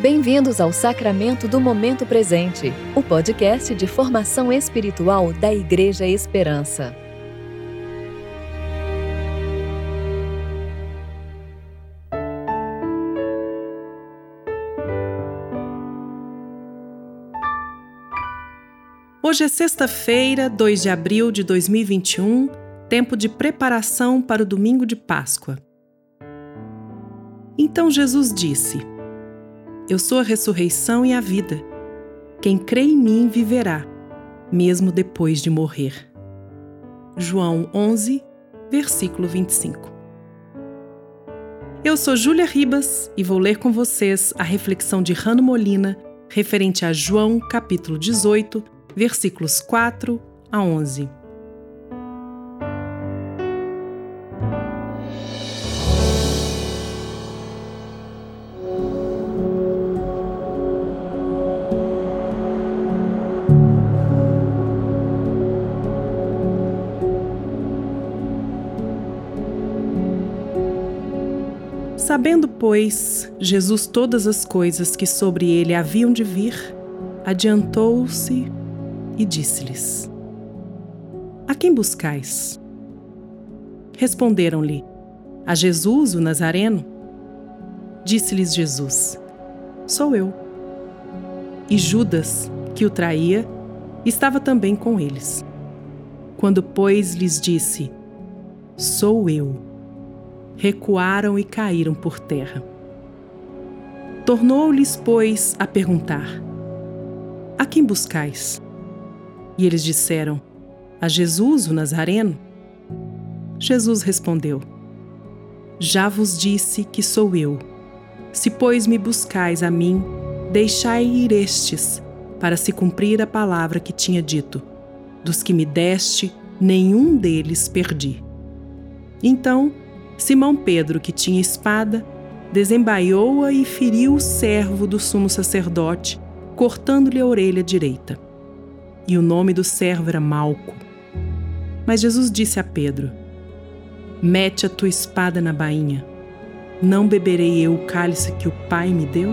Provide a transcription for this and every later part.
Bem-vindos ao Sacramento do Momento Presente, o podcast de formação espiritual da Igreja Esperança. Hoje é sexta-feira, 2 de abril de 2021, tempo de preparação para o domingo de Páscoa. Então Jesus disse: Eu sou a ressurreição e a vida. Quem crê em mim viverá, mesmo depois de morrer. João 11, versículo 25. Eu sou Júlia Ribas e vou ler com vocês a reflexão de Rano Molina referente a João, capítulo 18, versículos 4 a 11. Sabendo, pois, Jesus todas as coisas que sobre ele haviam de vir, adiantou-se e disse-lhes: A quem buscais? Responderam-lhe: A Jesus, o Nazareno. Disse-lhes Jesus: Sou eu. E Judas, que o traía, estava também com eles. Quando, pois, lhes disse: Sou eu, recuaram e caíram por terra. Tornou-lhes, pois, a perguntar: A quem buscais? E eles disseram: A Jesus, o Nazareno? Jesus respondeu: Já vos disse que sou eu. Se, pois, me buscais a mim, deixai ir estes, para se cumprir a palavra que tinha dito: Dos que me deste, nenhum deles perdi. Então, Simão Pedro, que tinha espada, desembaiou-a e feriu o servo do sumo sacerdote, cortando-lhe a orelha direita e o nome do servo era Malco. Mas Jesus disse a Pedro: Mete a tua espada na bainha. Não beberei eu o cálice que o Pai me deu?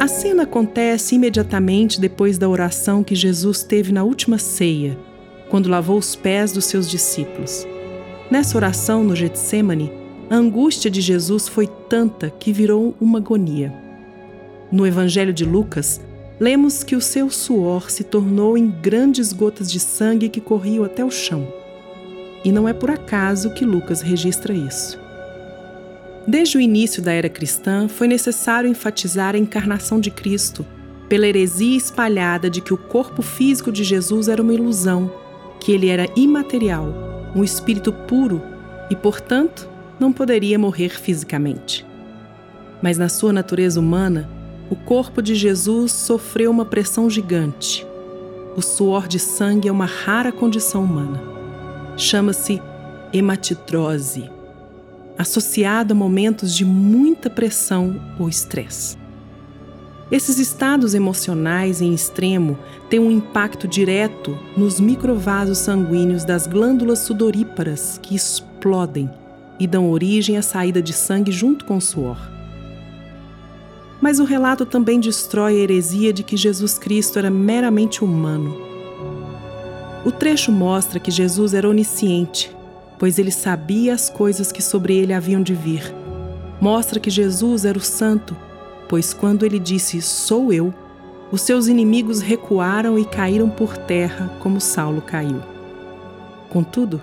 A cena acontece imediatamente depois da oração que Jesus teve na última ceia, quando lavou os pés dos seus discípulos. Nessa oração no Getsemane, a angústia de Jesus foi tanta que virou uma agonia. No Evangelho de Lucas, lemos que o seu suor se tornou em grandes gotas de sangue que corriam até o chão. E não é por acaso que Lucas registra isso. Desde o início da era cristã, foi necessário enfatizar a encarnação de Cristo, pela heresia espalhada de que o corpo físico de Jesus era uma ilusão, que ele era imaterial, um espírito puro e, portanto, não poderia morrer fisicamente. Mas na sua natureza humana, o corpo de Jesus sofreu uma pressão gigante. O suor de sangue é uma rara condição humana. Chama-se hematitrose, associado a momentos de muita pressão ou estresse. Esses estados emocionais em extremo têm um impacto direto nos microvasos sanguíneos das glândulas sudoríparas que explodem e dão origem à saída de sangue junto com o suor. Mas o relato também destrói a heresia de que Jesus Cristo era meramente humano. O trecho mostra que Jesus era onisciente, pois ele sabia as coisas que sobre ele haviam de vir. Mostra que Jesus era o santo, pois quando ele disse Sou eu, os seus inimigos recuaram e caíram por terra como Saulo caiu. Contudo,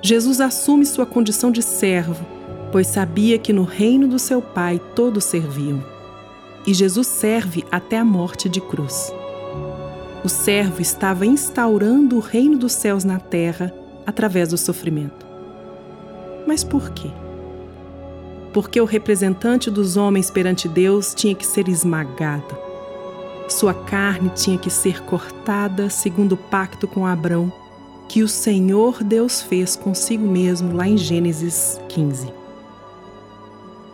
Jesus assume sua condição de servo, pois sabia que no reino do seu Pai todos serviam e Jesus serve até a morte de cruz. O servo estava instaurando o reino dos céus na terra através do sofrimento. Mas por quê? Porque o representante dos homens perante Deus tinha que ser esmagado. Sua carne tinha que ser cortada segundo o pacto com Abrão, que o Senhor Deus fez consigo mesmo lá em Gênesis 15.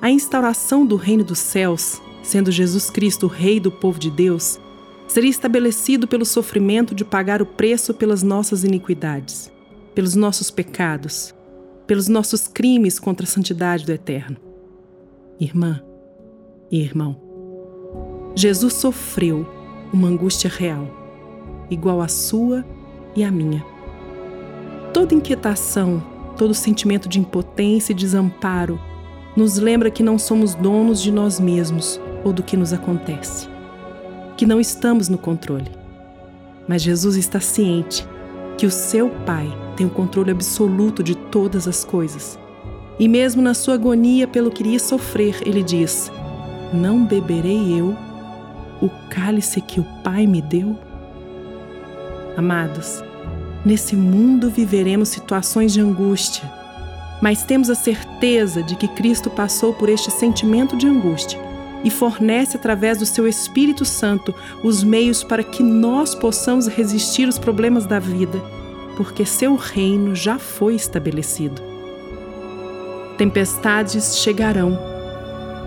A instauração do reino dos céus sendo Jesus Cristo o Rei do povo de Deus, seria estabelecido pelo sofrimento de pagar o preço pelas nossas iniquidades, pelos nossos pecados, pelos nossos crimes contra a santidade do Eterno. Irmã e irmão, Jesus sofreu uma angústia real, igual à sua e à minha. Toda inquietação, todo sentimento de impotência e desamparo nos lembra que não somos donos de nós mesmos ou do que nos acontece, que não estamos no controle. Mas Jesus está ciente que o seu Pai tem o controle absoluto de todas as coisas. E mesmo na sua agonia pelo que iria sofrer, ele diz: Não beberei eu o cálice que o Pai me deu? Amados, nesse mundo viveremos situações de angústia, mas temos a certeza de que Cristo passou por este sentimento de angústia e fornece através do seu Espírito Santo os meios para que nós possamos resistir aos problemas da vida, porque seu reino já foi estabelecido. Tempestades chegarão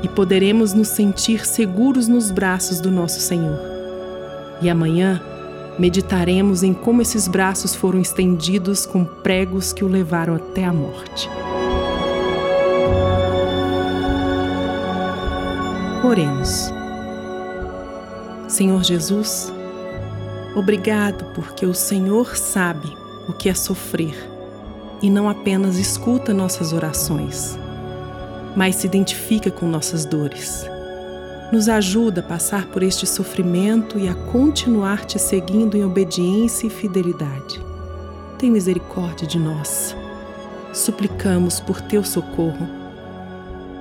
e poderemos nos sentir seguros nos braços do nosso Senhor. E amanhã meditaremos em como esses braços foram estendidos com pregos que o levaram até a morte. Oremos. Senhor Jesus, obrigado porque o Senhor sabe o que é sofrer e não apenas escuta nossas orações, mas se identifica com nossas dores. Nos ajuda a passar por este sofrimento e a continuar te seguindo em obediência e fidelidade. Tem misericórdia de nós. Suplicamos por teu socorro.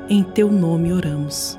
Em teu nome oramos.